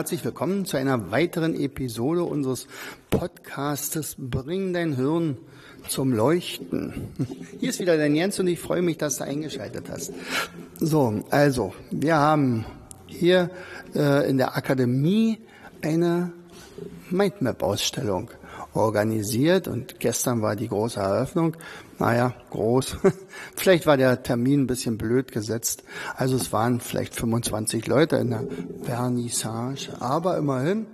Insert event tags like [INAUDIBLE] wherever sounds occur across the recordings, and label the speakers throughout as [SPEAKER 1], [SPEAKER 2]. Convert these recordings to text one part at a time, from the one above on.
[SPEAKER 1] Herzlich willkommen zu einer weiteren Episode unseres Podcastes Bring dein Hirn zum Leuchten. [LAUGHS] Hier ist wieder dein Jens und ich freue mich, dass du eingeschaltet hast. So, also, wir haben hier äh, in der Akademie eine Mindmap-Ausstellung organisiert und gestern war die große Eröffnung. Naja, groß. [LAUGHS] vielleicht war der Termin ein bisschen blöd gesetzt. Also es waren vielleicht 25 Leute in der Vernissage. Aber immerhin,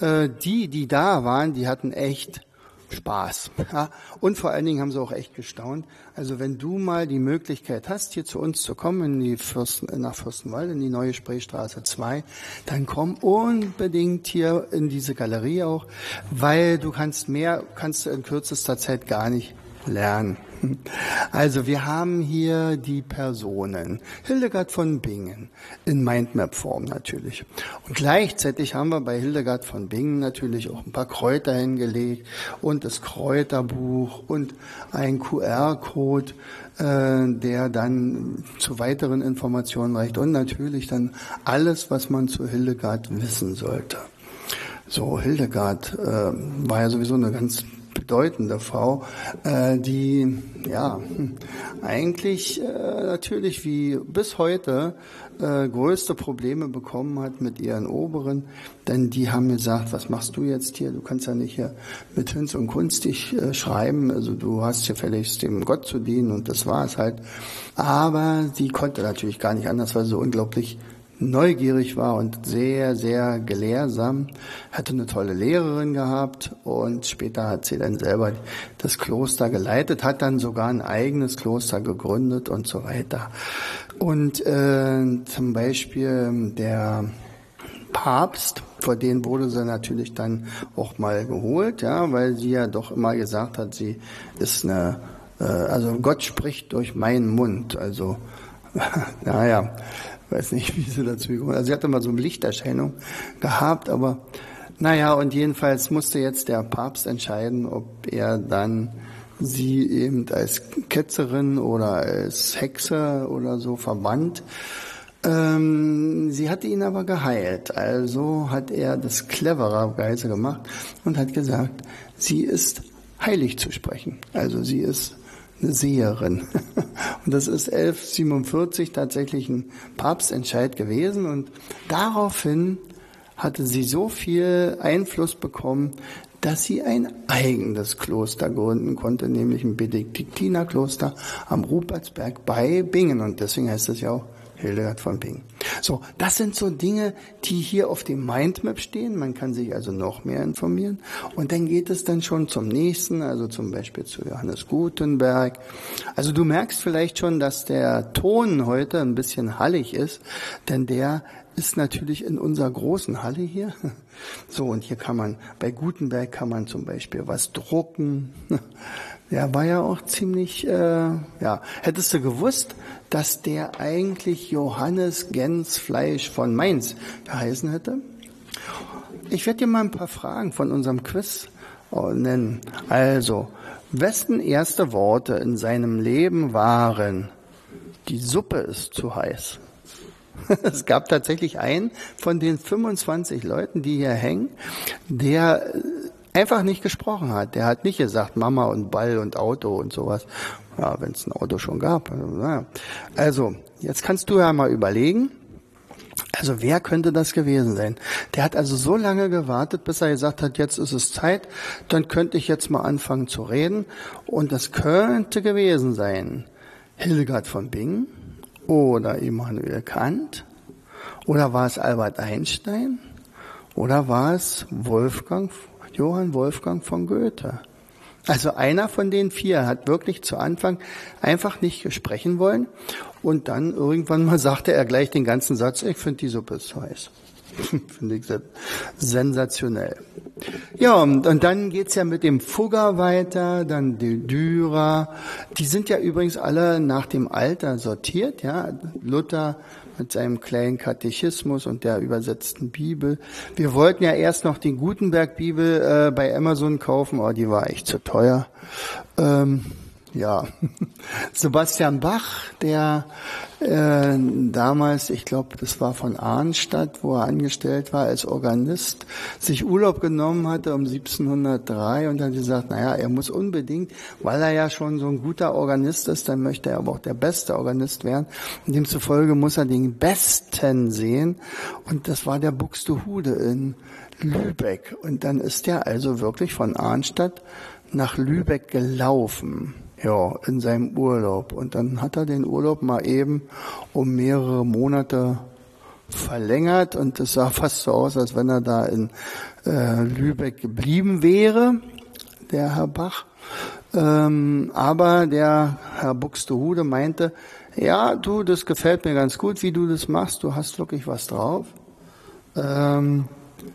[SPEAKER 1] äh, die, die da waren, die hatten echt Spaß. Ja? Und vor allen Dingen haben sie auch echt gestaunt. Also wenn du mal die Möglichkeit hast, hier zu uns zu kommen, in die Fürsten, nach Fürstenwald, in die neue Spreestraße 2, dann komm unbedingt hier in diese Galerie auch, weil du kannst mehr, kannst du in kürzester Zeit gar nicht lernen. Also wir haben hier die Personen. Hildegard von Bingen in Mindmap-Form natürlich. Und gleichzeitig haben wir bei Hildegard von Bingen natürlich auch ein paar Kräuter hingelegt und das Kräuterbuch und ein QR-Code, äh, der dann zu weiteren Informationen reicht und natürlich dann alles, was man zu Hildegard wissen sollte. So, Hildegard äh, war ja sowieso eine ganz bedeutende Frau, äh, die ja eigentlich äh, natürlich wie bis heute äh, größte Probleme bekommen hat mit ihren Oberen, denn die haben gesagt, was machst du jetzt hier? Du kannst ja nicht hier mit Hinz und Kunstig äh, schreiben, also du hast hier fälligst dem Gott zu dienen und das war es halt. Aber sie konnte natürlich gar nicht anders, weil sie so unglaublich neugierig war und sehr, sehr gelehrsam, hatte eine tolle Lehrerin gehabt und später hat sie dann selber das Kloster geleitet, hat dann sogar ein eigenes Kloster gegründet und so weiter. Und äh, zum Beispiel der Papst, vor den wurde sie natürlich dann auch mal geholt, ja, weil sie ja doch immer gesagt hat, sie ist eine, äh, also Gott spricht durch meinen Mund, also [LAUGHS] naja, weiß nicht, [LAUGHS] wie sie dazu gekommen Also sie hatte mal so eine Lichterscheinung gehabt, aber naja, und jedenfalls musste jetzt der Papst entscheiden, ob er dann sie eben als Ketzerin oder als Hexe oder so verbannt. Ähm, sie hatte ihn aber geheilt. Also hat er das clevererweise gemacht und hat gesagt, sie ist heilig zu sprechen. Also sie ist eine Seherin. [LAUGHS] Und das ist 1147 tatsächlich ein Papstentscheid gewesen. Und daraufhin hatte sie so viel Einfluss bekommen, dass sie ein eigenes Kloster gründen konnte, nämlich ein Benediktinerkloster am Rupertsberg bei Bingen. Und deswegen heißt es ja auch Hildegard von Bingen. So, das sind so Dinge, die hier auf dem Mindmap stehen. Man kann sich also noch mehr informieren. Und dann geht es dann schon zum nächsten, also zum Beispiel zu Johannes Gutenberg. Also du merkst vielleicht schon, dass der Ton heute ein bisschen hallig ist, denn der ist natürlich in unserer großen Halle hier. [LAUGHS] So, und hier kann man, bei Gutenberg kann man zum Beispiel was drucken. [LAUGHS] Der war ja auch ziemlich, äh, ja. Hättest du gewusst, dass der eigentlich Johannes Gensfleisch von Mainz geheißen hätte? Ich werde dir mal ein paar Fragen von unserem Quiz äh, nennen. Also, wessen erste Worte in seinem Leben waren, die Suppe ist zu heiß? [LAUGHS] Es gab tatsächlich einen von den 25 Leuten, die hier hängen, der einfach nicht gesprochen hat. Der hat nicht gesagt Mama und Ball und Auto und sowas. Ja, wenn es ein Auto schon gab. Also, jetzt kannst du ja mal überlegen. Also wer könnte das gewesen sein? Der hat also so lange gewartet, bis er gesagt hat, jetzt ist es Zeit, dann könnte ich jetzt mal anfangen zu reden. Und das könnte gewesen sein Hildegard von Bingen oder Immanuel Kant oder war es Albert Einstein oder war es Wolfgang Johann Wolfgang von Goethe. Also einer von den vier hat wirklich zu Anfang einfach nicht sprechen wollen und dann irgendwann mal sagte er gleich den ganzen Satz, ich finde die Suppe ist heiß. [LAUGHS] Finde ich sensationell. Ja, und, und dann geht's ja mit dem Fugger weiter, dann die Dürer. Die sind ja übrigens alle nach dem Alter sortiert, ja. Luther mit seinem kleinen Katechismus und der übersetzten Bibel. Wir wollten ja erst noch die Gutenberg-Bibel äh, bei Amazon kaufen, aber die war echt zu teuer. Ähm, ja, [LAUGHS] Sebastian Bach, der äh, damals, ich glaube, das war von Arnstadt, wo er angestellt war als Organist, sich Urlaub genommen hatte um 1703 und dann gesagt, naja, er muss unbedingt, weil er ja schon so ein guter Organist ist, dann möchte er aber auch der beste Organist werden. Und demzufolge muss er den Besten sehen. Und das war der Buxtehude in Lübeck. Und dann ist er also wirklich von Arnstadt nach Lübeck gelaufen ja, in seinem Urlaub. Und dann hat er den Urlaub mal eben um mehrere Monate verlängert und es sah fast so aus, als wenn er da in äh, Lübeck geblieben wäre, der Herr Bach. Ähm, aber der Herr Buxtehude meinte, ja, du, das gefällt mir ganz gut, wie du das machst, du hast wirklich was drauf. Ähm,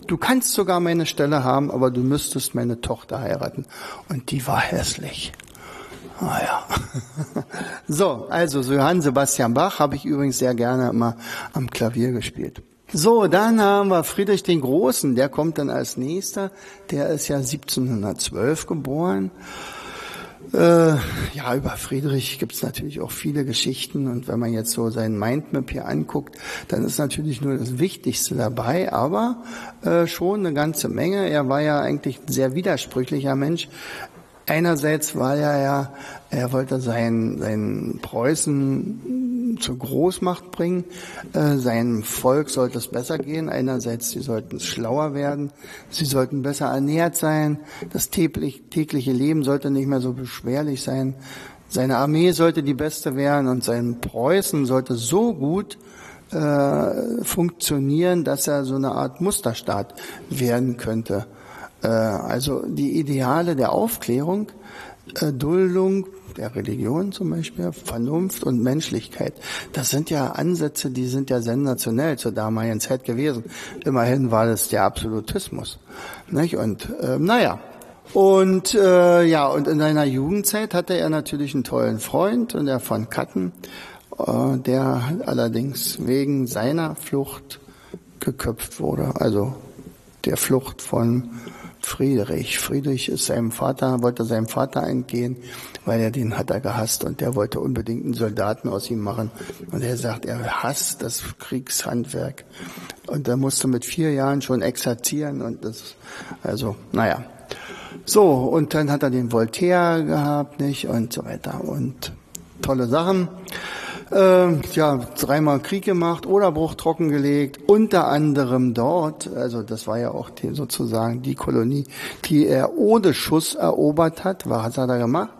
[SPEAKER 1] du kannst sogar meine Stelle haben, aber du müsstest meine Tochter heiraten. Und die war hässlich. Ah ja. [LAUGHS] So, also so Johann Sebastian Bach habe ich übrigens sehr gerne immer am Klavier gespielt. So, dann haben wir Friedrich den Großen, der kommt dann als nächster. Der ist ja 1712 geboren. Äh, ja, über Friedrich gibt es natürlich auch viele Geschichten und wenn man jetzt so seinen Mindmap hier anguckt, dann ist natürlich nur das Wichtigste dabei, aber äh, schon eine ganze Menge. Er war ja eigentlich ein sehr widersprüchlicher Mensch. Einerseits war er ja, er wollte sein, sein Preußen zur Großmacht bringen. Äh, seinem Volk sollte es besser gehen. Einerseits, sie sollten schlauer werden. Sie sollten besser ernährt sein. Das tägliche Leben sollte nicht mehr so beschwerlich sein. Seine Armee sollte die beste werden und sein Preußen sollte so gut äh, funktionieren, dass er so eine Art Musterstaat werden könnte. Äh, also die Ideale der Aufklärung, äh, Duldung der Religion zum Beispiel, Vernunft und Menschlichkeit. Das sind ja Ansätze, die sind ja sensationell zur damaligen Zeit gewesen. Immerhin war das der Absolutismus. Nicht? Und äh, naja, und äh, ja, und in seiner Jugendzeit hatte er natürlich einen tollen Freund, und der von Katten, äh, der allerdings wegen seiner Flucht geköpft wurde. Also der Flucht von Friedrich. Friedrich ist seinem Vater, wollte seinem Vater entgehen, weil er den hat er gehasst und der wollte unbedingt einen Soldaten aus ihm machen. Und er sagt, er hasst das Kriegshandwerk. Und er musste mit vier Jahren schon exerzieren und das, also, naja. So, und dann hat er den Voltaire gehabt, nicht, und so weiter. Und tolle Sachen äh, ja, dreimal Krieg gemacht, Oderbruch trockengelegt, unter anderem dort, also das war ja auch die, sozusagen die Kolonie, die er ohne Schuss erobert hat. Was hat er gemacht?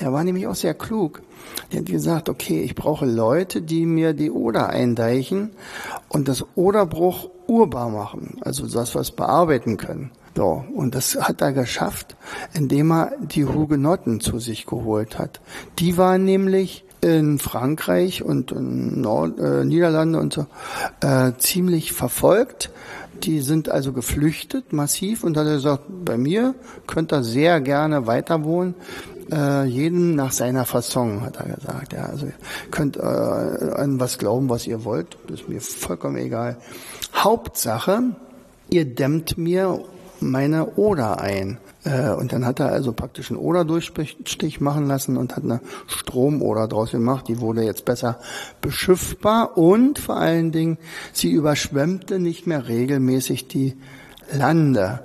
[SPEAKER 1] Der war nämlich auch sehr klug. Der hat gesagt, okay, ich brauche Leute, die mir die Oder eindeichen und das Oderbruch urbar machen, also das, was bearbeiten können. So, und das hat er geschafft, indem er die Hugenotten zu sich geholt hat. Die waren nämlich in Frankreich und in Nord äh, Niederlande und so äh, ziemlich verfolgt. Die sind also geflüchtet massiv und hat er gesagt, bei mir könnt ihr sehr gerne weiter wohnen. Äh, jedem nach seiner Fasson, hat er gesagt. Ja, also könnt äh, an was glauben, was ihr wollt. Das ist mir vollkommen egal. Hauptsache, ihr dämmt mir meine Oder ein. Äh, und dann hat er also praktisch einen Oder-Durchstich machen lassen und hat eine Stromoder draus gemacht. Die wurde jetzt besser beschiffbar und vor allen Dingen, sie überschwemmte nicht mehr regelmäßig die Lande.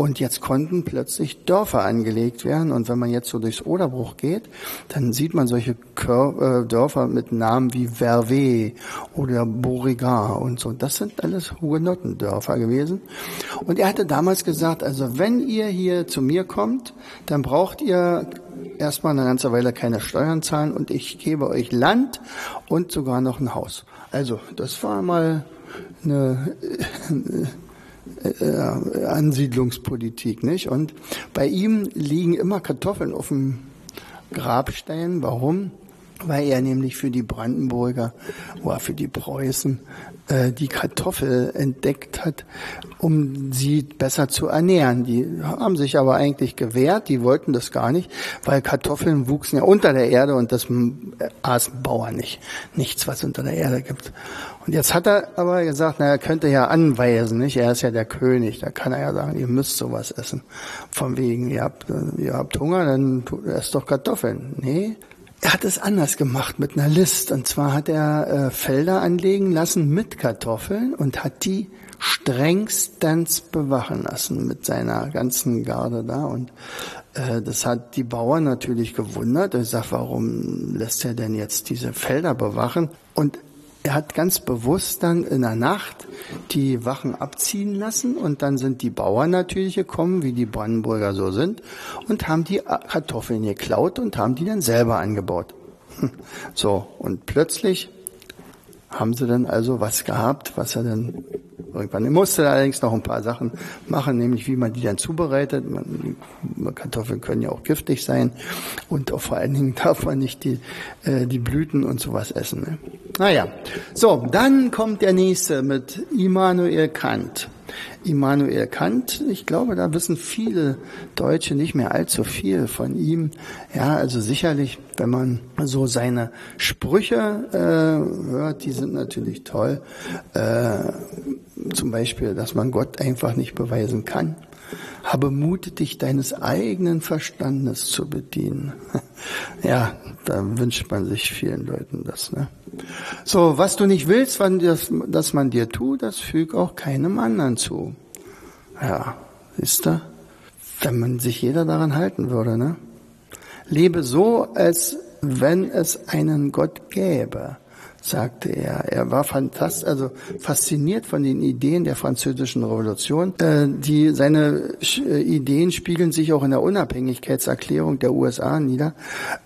[SPEAKER 1] Und jetzt konnten plötzlich Dörfer angelegt werden. Und wenn man jetzt so durchs Oderbruch geht, dann sieht man solche äh, Dörfer mit Namen wie Vervé oder Beauregard und so. Das sind alles Hugenottendörfer gewesen. Und er hatte damals gesagt, also wenn ihr hier zu mir kommt, dann braucht ihr erstmal eine ganze Weile keine Steuern zahlen und ich gebe euch Land und sogar noch ein Haus. Also das war mal eine [LAUGHS] äh, Ansiedlungspolitik, nicht? Und bei ihm liegen immer Kartoffeln auf dem Grabstein. Warum? Weil er nämlich für die Brandenburger oder für die Preußen äh, die Kartoffel entdeckt hat, um sie besser zu ernähren. Die haben sich aber eigentlich gewehrt, die wollten das gar nicht, weil Kartoffeln wuchsen ja unter der Erde und das aßen Bauern nicht. Nichts, was unter der Erde gibt. Und jetzt hat er aber gesagt, na, er könnte ja anweisen, nicht? Er ist ja der König, da kann er ja sagen, ihr müsst sowas essen. Von wegen, ihr habt, ihr habt Hunger, dann esst doch Kartoffeln. Nee, er hat es anders gemacht mit einer List. Und zwar hat er äh, Felder anlegen lassen mit Kartoffeln und hat die strengstens bewachen lassen mit seiner ganzen Garde da. Und äh, das hat die Bauern natürlich gewundert. Er sagt, warum lässt er denn jetzt diese Felder bewachen? Und er hat ganz bewusst dann in der Nacht die Wachen abziehen lassen und dann sind die Bauern natürlich gekommen, wie die Brandenburger so sind, und haben die Kartoffeln geklaut und haben die dann selber angebaut. [LAUGHS] So, und plötzlich haben sie dann also was gehabt, was er dann irgendwann. Er musste allerdings noch ein paar Sachen machen, nämlich wie man die dann zubereitet. Man, Kartoffeln können ja auch giftig sein und auch vor allen Dingen [LAUGHS] darf man nicht die, äh, die Blüten und sowas essen. Ne? Naja, so, dann kommt der nächste mit Immanuel Kant. Immanuel Kant. Ich glaube, da wissen viele Deutsche nicht mehr allzu viel von ihm. Ja, also sicherlich, wenn man so seine Sprüche äh, hört, die sind natürlich toll. Äh, zum Beispiel, dass man Gott einfach nicht beweisen kann. Habe Mut, dich deines eigenen Verstandes zu bedienen. [LAUGHS] Ja, da wünscht man sich vielen Leuten das. Ne? So, was du nicht willst, dass man dir tut, das füg auch keinem anderen zu. Ja, ist da? Wenn man sich jeder daran halten würde, ne? Lebe so, als wenn es einen Gott gäbe sagte er. Er war fantast, also fasziniert von den Ideen der französischen Revolution. Äh, die, seine äh, Ideen spiegeln sich auch in der Unabhängigkeitserklärung der USA nieder.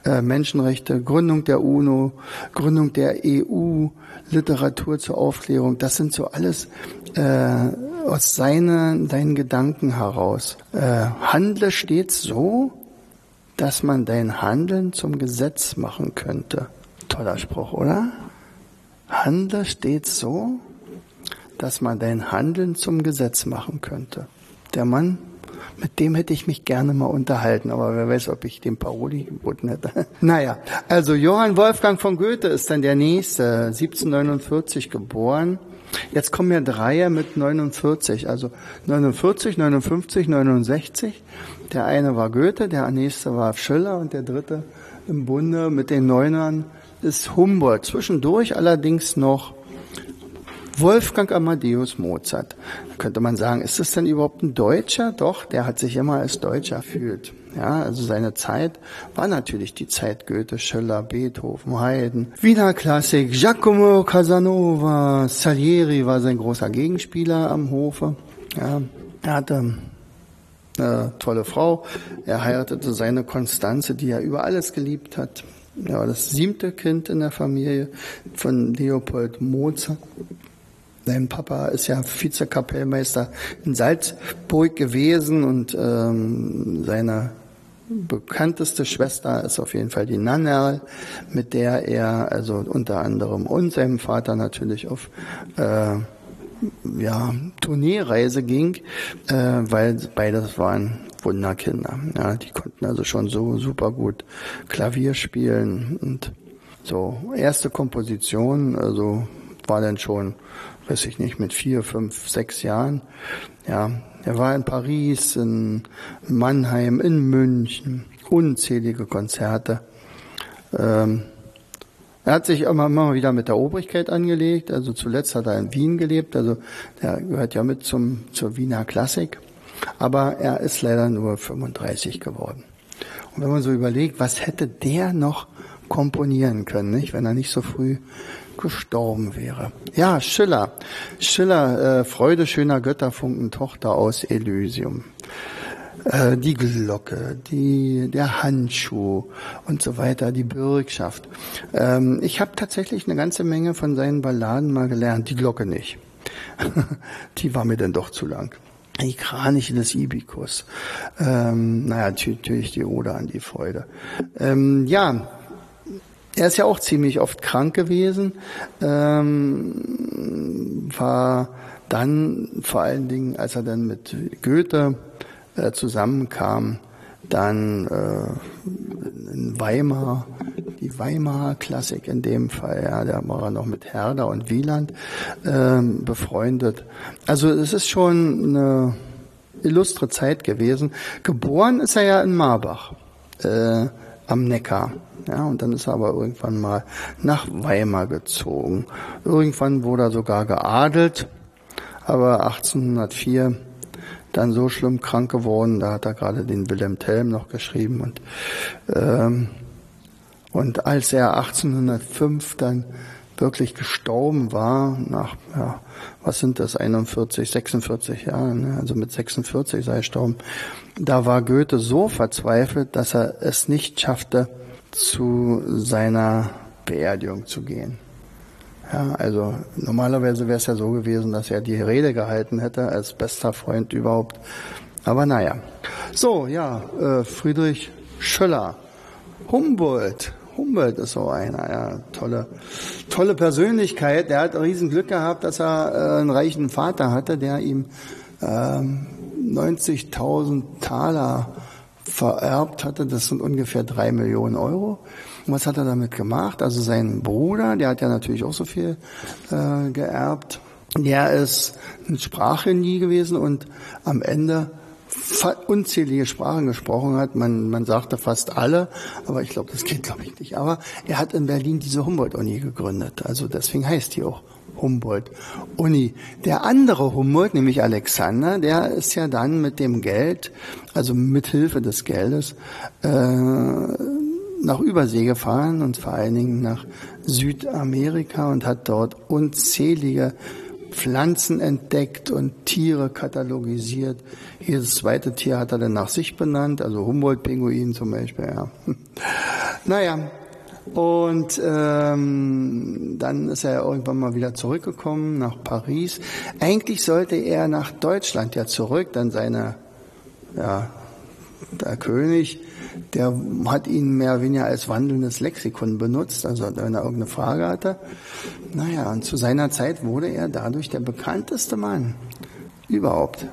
[SPEAKER 1] Äh, Menschenrechte, Gründung der UNO, Gründung der EU, Literatur zur Aufklärung. Das sind so alles äh, aus seinen, seinen Gedanken heraus. Äh, handle stets so, dass man dein Handeln zum Gesetz machen könnte. Toller Spruch, oder? Handle stets so, dass man dein Handeln zum Gesetz machen könnte. Der Mann, mit dem hätte ich mich gerne mal unterhalten, aber wer weiß, ob ich dem Paroli geboten hätte. [LAUGHS] naja, also Johann Wolfgang von Goethe ist dann der nächste, 1749 geboren. Jetzt kommen ja drei mit 49, also 49, 59, 69. Der eine war Goethe, der nächste war Schiller und der dritte im Bunde mit den Neunern ist Humboldt. Zwischendurch allerdings noch Wolfgang Amadeus Mozart. Da könnte man sagen, ist das denn überhaupt ein Deutscher? Doch, der hat sich immer als Deutscher fühlt. Ja, also seine Zeit war natürlich die Zeit Goethe, Schiller, Beethoven, Haydn, Wiener Klassik, Giacomo Casanova, Salieri war sein großer Gegenspieler am Hofe. Ja, er hatte eine tolle Frau. Er heiratete seine Konstanze, die er über alles geliebt hat ja, das siebte Kind in der Familie von Leopold Mozart. Sein Papa ist ja Vizekapellmeister in Salzburg gewesen und ähm, seine bekannteste Schwester ist auf jeden Fall die Nannerl, mit der er also unter anderem und seinem Vater natürlich auf äh, ja, Tourneereise ging, äh, weil beides waren Wunderkinder. Ja, die konnten also schon so super gut Klavier spielen und so erste Komposition, also war dann schon, weiß ich nicht, mit vier, fünf, sechs Jahren. Ja, er war in Paris, in Mannheim, in München, unzählige Konzerte. Ähm, er hat sich immer, immer wieder mit der Obrigkeit angelegt. Also zuletzt hat er in Wien gelebt. Also der gehört ja mit zum, zur Wiener Klassik. Aber er ist leider nur 35 geworden. Und wenn man so überlegt, was hätte der noch komponieren können, nicht, wenn er nicht so früh gestorben wäre. Ja, Schiller. Schiller, äh, Freude schöner Götterfunken, Tochter aus Elysium. Äh, die Glocke, die, der Handschuh und so weiter, die Bürgschaft. Ähm, ich habe tatsächlich eine ganze Menge von seinen Balladen mal gelernt, die Glocke nicht. [LAUGHS] die war mir dann doch zu lang die Kraniche des Ibikus. Ähm, naja, natürlich die Ode an die Freude. Ähm, ja, er ist ja auch ziemlich oft krank gewesen, ähm, war dann vor allen Dingen, als er dann mit Goethe äh, zusammenkam, dann äh, in Weimar, die Weimarer Klassik in dem Fall, ja, da war er noch mit Herder und Wieland ähm, befreundet. Also es ist schon eine illustre Zeit gewesen. Geboren ist er ja in Marbach äh, am Neckar. Ja, und dann ist er aber irgendwann mal nach Weimar gezogen. Irgendwann wurde er sogar geadelt, aber 1804 dann so schlimm krank geworden, da hat er gerade den Wilhelm Tell noch geschrieben und ähm, und als er 1805 dann wirklich gestorben war, nach, ja, was sind das, 41, 46 Jahren, ne? also mit 46 sei er gestorben, da war Goethe so verzweifelt, dass er es nicht schaffte, zu seiner Beerdigung zu gehen. Ja, also normalerweise wäre es ja so gewesen, dass er die Rede gehalten hätte als bester Freund überhaupt. Aber naja. So, ja, äh, Friedrich Schöller, Humboldt. Humboldt ist so einer, ja, tolle, tolle Persönlichkeit. Der hat riesen Glück gehabt, dass er äh, einen reichen Vater hatte, der ihm ähm, 90.000 Taler vererbt hatte. Das sind ungefähr drei Millionen Euro. Und was hat er damit gemacht? Also sein Bruder, der hat ja natürlich auch so viel äh, geerbt. Der ist ein Sprachgenie gewesen und am Ende unzählige Sprachen gesprochen hat. Man, man sagte fast alle, aber ich glaube, das geht glaube ich nicht. Aber er hat in Berlin diese Humboldt-Uni gegründet. Also deswegen heißt die auch Humboldt-Uni. Der andere Humboldt, nämlich Alexander, der ist ja dann mit dem Geld, also mit Hilfe des Geldes, äh, nach Übersee gefahren und vor allen Dingen nach Südamerika und hat dort unzählige Pflanzen entdeckt und Tiere katalogisiert. Jedes zweite Tier hat er dann nach sich benannt, also Humboldt-Pinguin zum Beispiel. Ja. [LAUGHS] naja, und ähm, dann ist er irgendwann mal wieder zurückgekommen nach Paris. Eigentlich sollte er nach Deutschland ja zurück, dann seine, ja, der König der hat ihn mehr oder weniger als wandelndes Lexikon benutzt, also wenn er irgendeine Frage hatte. Naja, und zu seiner Zeit wurde er dadurch der bekannteste Mann überhaupt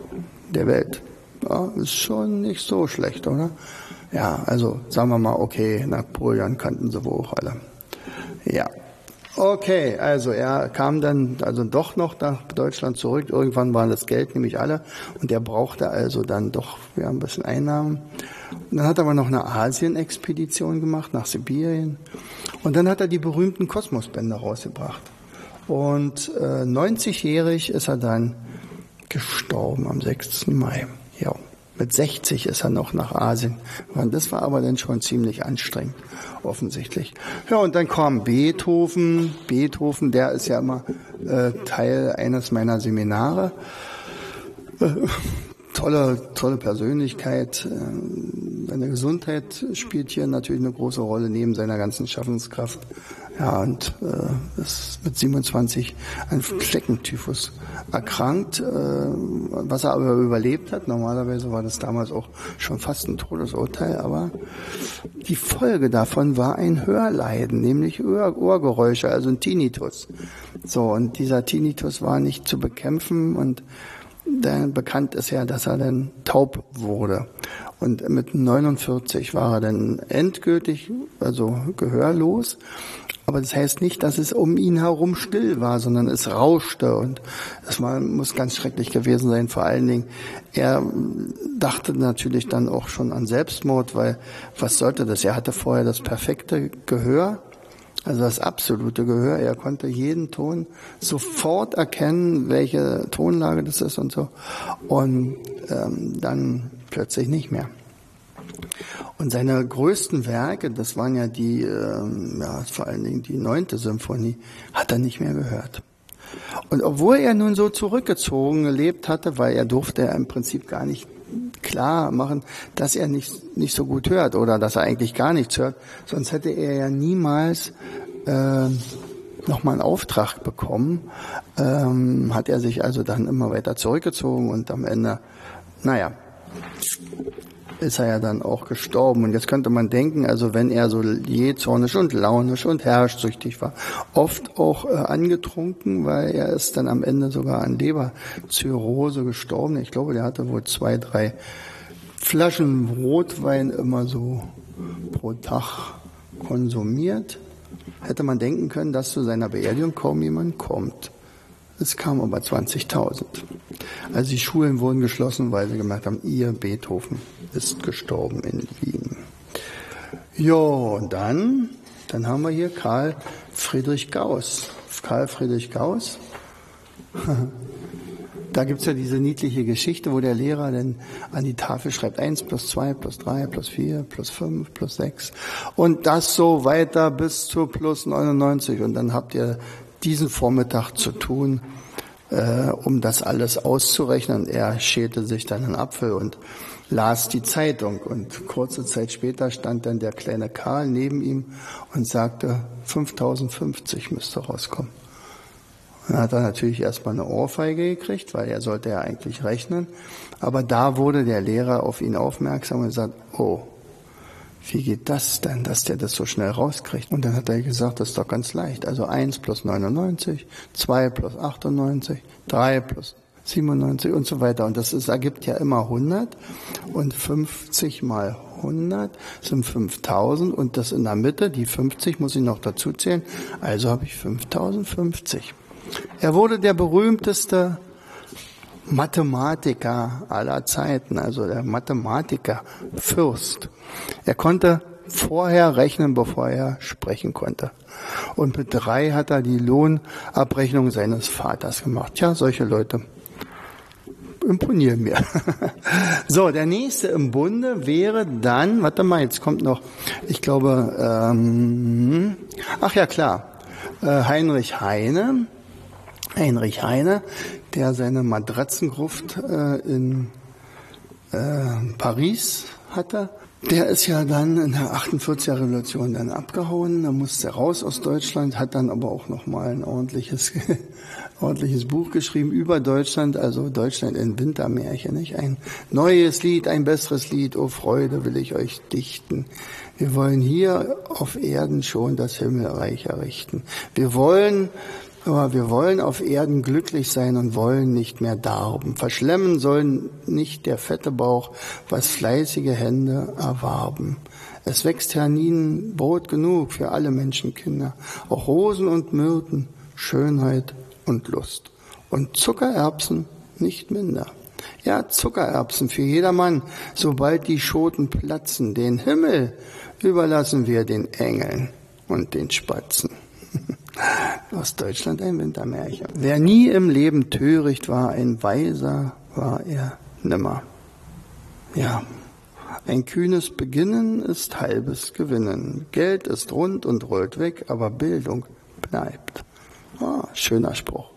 [SPEAKER 1] der Welt. Ja, ist schon nicht so schlecht, oder? Ja, also sagen wir mal, okay, Napoleon kannten sie wohl auch alle. Ja. Okay, also er kam dann also doch noch nach Deutschland zurück. Irgendwann war das Geld nämlich alle und er brauchte also dann doch ja, ein bisschen Einnahmen. Und dann hat er aber noch eine Asien-Expedition gemacht nach Sibirien. Und dann hat er die berühmten Kosmosbänder rausgebracht. Und äh, 90-jährig ist er dann gestorben am 6. Mai. Ja, mit 60 ist er noch nach Asien. Und das war aber dann schon ziemlich anstrengend, offensichtlich. Ja, und dann kam Beethoven. Beethoven, der ist ja immer äh, Teil eines meiner Seminare. Äh, tolle, tolle Persönlichkeit. Ähm, seine Gesundheit spielt hier natürlich eine große Rolle neben seiner ganzen Schaffenskraft. Ja, und äh, ist mit 27 an Fleckentyphus erkrankt, äh, was er aber überlebt hat. Normalerweise war das damals auch schon fast ein Todesurteil, aber die Folge davon war ein Hörleiden, nämlich Ohr Ohrgeräusche, also ein Tinnitus. So, und dieser Tinnitus war nicht zu bekämpfen und dann bekannt ist ja, dass er dann taub wurde. Und mit 49 war er dann endgültig, also gehörlos. Aber das heißt nicht, dass es um ihn herum still war, sondern es rauschte und war, muss ganz schrecklich gewesen sein. Vor allen Dingen, er dachte natürlich dann auch schon an Selbstmord, weil was sollte das? Er hatte vorher das perfekte Gehör also das absolute Gehör. Er konnte jeden Ton sofort erkennen, welche Tonlage das ist und so. Und ähm, dann plötzlich nicht mehr. Und seine größten Werke, das waren ja die, ähm, ja, vor allen Dingen die neunte Symphonie, hat er nicht mehr gehört. Und obwohl er nun so zurückgezogen gelebt hatte, weil er durfte ja im Prinzip gar nicht klar machen, dass er nicht, nicht so gut hört oder dass er eigentlich gar nichts hört. Sonst hätte er ja niemals äh, nochmal einen Auftrag bekommen. Ähm, hat er sich also dann immer weiter zurückgezogen und am Ende, naja, ist er ja dann auch gestorben. Und jetzt könnte man denken, also wenn er so jähzornisch und launisch und herrschsüchtig war, oft auch äh, angetrunken, weil er ist dann am Ende sogar an Leberzirrhose gestorben. Ich glaube, der hatte wohl zwei, drei Flaschen Rotwein immer so pro Tag konsumiert. Hätte man denken können, dass zu seiner Beerdigung kaum jemand kommt. Es kamen aber 20.000. Also die Schulen wurden geschlossen, weil sie gemerkt haben, ihr Beethoven ist gestorben in Wien. Ja, und dann, dann haben wir hier Karl Friedrich Gauss. Karl Friedrich Gauss. [LAUGHS] Da gibt's ja diese niedliche Geschichte, wo der Lehrer dann an die Tafel schreibt, eins plus zwei plus drei plus vier plus fünf plus sechs und das so weiter bis zu plus 99 und dann habt ihr diesen Vormittag zu tun, äh, um das alles auszurechnen. Er schälte sich dann einen Apfel und las die Zeitung. Und kurze Zeit später stand dann der kleine Karl neben ihm und sagte, 5050 müsste rauskommen. Dann hat er natürlich erstmal eine Ohrfeige gekriegt, weil er sollte ja eigentlich rechnen. Aber da wurde der Lehrer auf ihn aufmerksam und gesagt, oh, wie geht das denn, dass der das so schnell rauskriegt? Und dann hat er gesagt, das ist doch ganz leicht. Also 1 plus 99, 2 plus 98, 3 plus 97 und so weiter. Und das ist, ergibt ja immer 100 und 50 mal 100 sind 5000 und das in der Mitte, die 50 muss ich noch dazu zählen. Also habe ich 5050. Er wurde der berühmteste Mathematiker aller Zeiten, also der Mathematiker Fürst. Er konnte vorher rechnen, bevor er sprechen konnte. Und mit drei hat er die Lohnabrechnung seines Vaters gemacht. Ja, solche Leute imponieren mir. [LAUGHS] so, der nächste im Bunde wäre dann, warte mal, jetzt kommt noch, ich glaube, ähm, ach ja klar, äh, Heinrich Heine. Heinrich Heine, der seine Matratzengruft äh, in äh, Paris hatte. Der ist ja dann in der 48er Revolution dann abgehauen, da musste raus aus Deutschland, hat dann aber auch noch mal ein ordentliches, [LAUGHS] ordentliches Buch geschrieben über Deutschland, also Deutschland in Wintermärchen, nicht? Ein neues Lied, ein besseres Lied, oh Freude will ich euch dichten. Wir wollen hier auf Erden schon das Himmelreich errichten. Wir wollen aber wir wollen auf Erden glücklich sein und wollen nicht mehr darben. Verschlemmen sollen nicht der fette Bauch, was fleißige Hände erwarben. Es wächst Herninen Brot genug für alle Menschenkinder, auch Rosen und Myrten, Schönheit und Lust. Und Zuckererbsen nicht minder. Ja, Zuckererbsen für jedermann, sobald die Schoten platzen. Den Himmel überlassen wir den Engeln und den Spatzen. Aus Deutschland ein Wintermärchen. Wer nie im Leben töricht war, ein Weiser war er nimmer. Ja, ein kühnes Beginnen ist halbes Gewinnen. Geld ist rund und rollt weg, aber Bildung bleibt. Oh, schöner Spruch.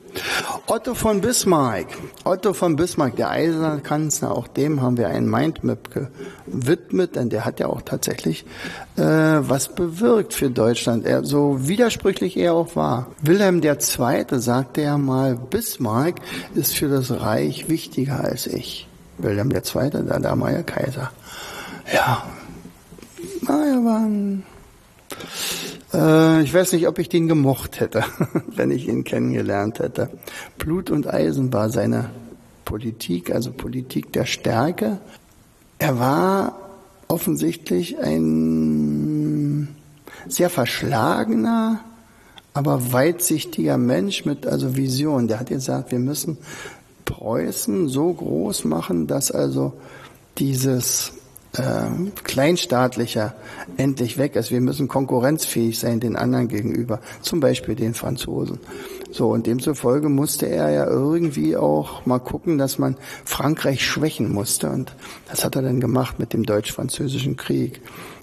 [SPEAKER 1] Otto von Bismarck. Otto von Bismarck, der Eisenkanzler, auch dem haben wir einen Mindmap gewidmet, denn der hat ja auch tatsächlich äh, was bewirkt für Deutschland, er, so widersprüchlich er auch war. Wilhelm II. sagte ja mal, Bismarck ist für das Reich wichtiger als ich. Wilhelm II., der damalige Kaiser. Ja, na, er war ein äh, ich weiß nicht, ob ich den gemocht hätte, [LAUGHS] wenn ich ihn kennengelernt hätte. Blut und Eisen war seine Politik, also Politik der Stärke. Er war offensichtlich ein sehr verschlagener, aber weitsichtiger Mensch mit also Vision. Der hat gesagt, wir müssen Preußen so groß machen, dass also dieses äh, kleinstaatlicher endlich weg ist. Wir müssen konkurrenzfähig sein den anderen gegenüber, zum Beispiel den Franzosen. So, und demzufolge musste er ja irgendwie auch mal gucken, dass man Frankreich schwächen musste. Und das hat er dann gemacht mit dem Deutsch-Französischen Krieg.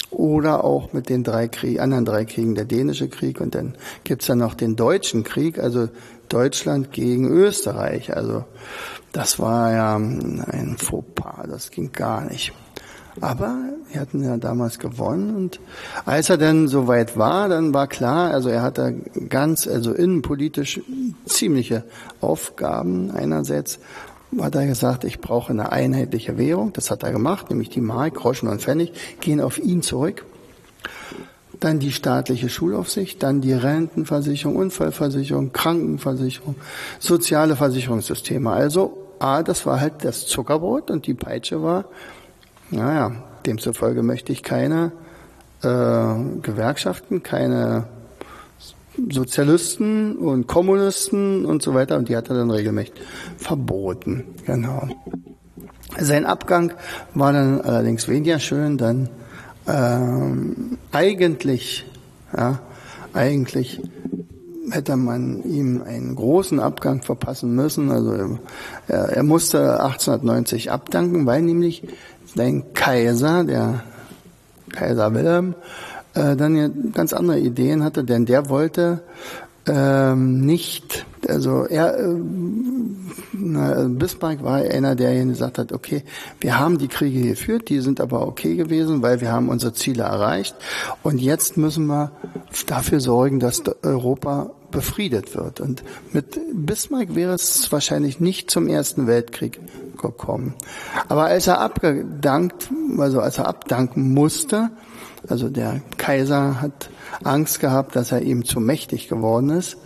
[SPEAKER 1] Oder auch mit den drei Krieg, anderen drei Kriegen, der dänische Krieg und dann gibt's ja noch den deutschen Krieg, also Deutschland gegen Österreich. Also das war ja ein Fauxpas, das ging gar nicht. Aber wir hatten ja damals gewonnen und als er dann soweit war, dann war klar, also er hatte ganz, also innenpolitisch ziemliche Aufgaben einerseits hat er gesagt, ich brauche eine einheitliche Währung. Das hat er gemacht, nämlich die Mark, Groschen und Pfennig gehen auf ihn zurück. Dann die staatliche Schulaufsicht, dann die Rentenversicherung, Unfallversicherung, Krankenversicherung, soziale Versicherungssysteme. Also, A, das war halt das Zuckerbrot und die Peitsche war, naja, demzufolge möchte ich keine äh, Gewerkschaften, keine Sozialisten und Kommunisten und so weiter. Und die hat er dann regelmäßig verboten. Genau. Sein Abgang war dann allerdings weniger schön, dann ähm, eigentlich, ja, eigentlich hätte man ihm einen großen Abgang verpassen müssen. Also er, er musste 1890 abdanken, weil nämlich sein Kaiser, der Kaiser Wilhelm, äh, dann ja ganz andere Ideen hatte, denn der wollte ähm, nicht, also er, äh, Bismarck war einer, der gesagt hat, okay, wir haben die Kriege geführt, die sind aber okay gewesen, weil wir haben unsere Ziele erreicht und jetzt müssen wir dafür sorgen, dass Europa befriedet wird. Und mit Bismarck wäre es wahrscheinlich nicht zum Ersten Weltkrieg gekommen. Aber als er abgedankt, also als er abdanken musste, also der Kaiser hat Angst gehabt, dass er ihm zu mächtig geworden ist,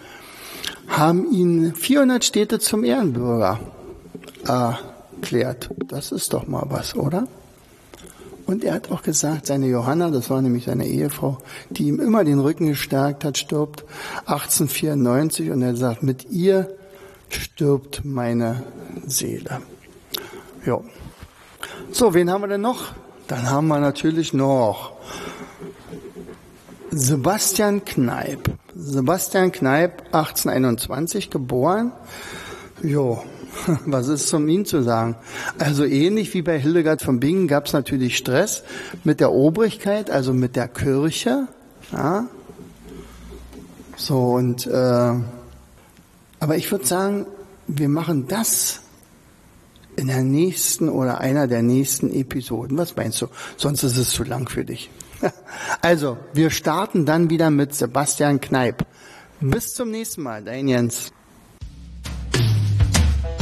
[SPEAKER 1] haben ihn 400 Städte zum Ehrenbürger erklärt. Das ist doch mal was, oder? Und er hat auch gesagt, seine Johanna, das war nämlich seine Ehefrau, die ihm immer den Rücken gestärkt hat, stirbt 1894 und er sagt, mit ihr stirbt meine Seele. Ja. So, wen haben wir denn noch? Dann haben wir natürlich noch Sebastian Kneip. Sebastian Kneip, 1821 geboren. Jo, [LAUGHS] was ist zum ihn zu sagen? Also ähnlich wie bei Hildegard von Bingen gab es natürlich Stress mit der Obrigkeit, also mit der Kirche. Ja. So und äh, aber ich würde sagen, wir machen das in der nächsten oder einer der nächsten Episoden. Was meinst du? Sonst ist es zu lang für dich. [LAUGHS] Also, wir starten dann wieder mit Sebastian Kneip. Bis zum nächsten Mal, dein Jens.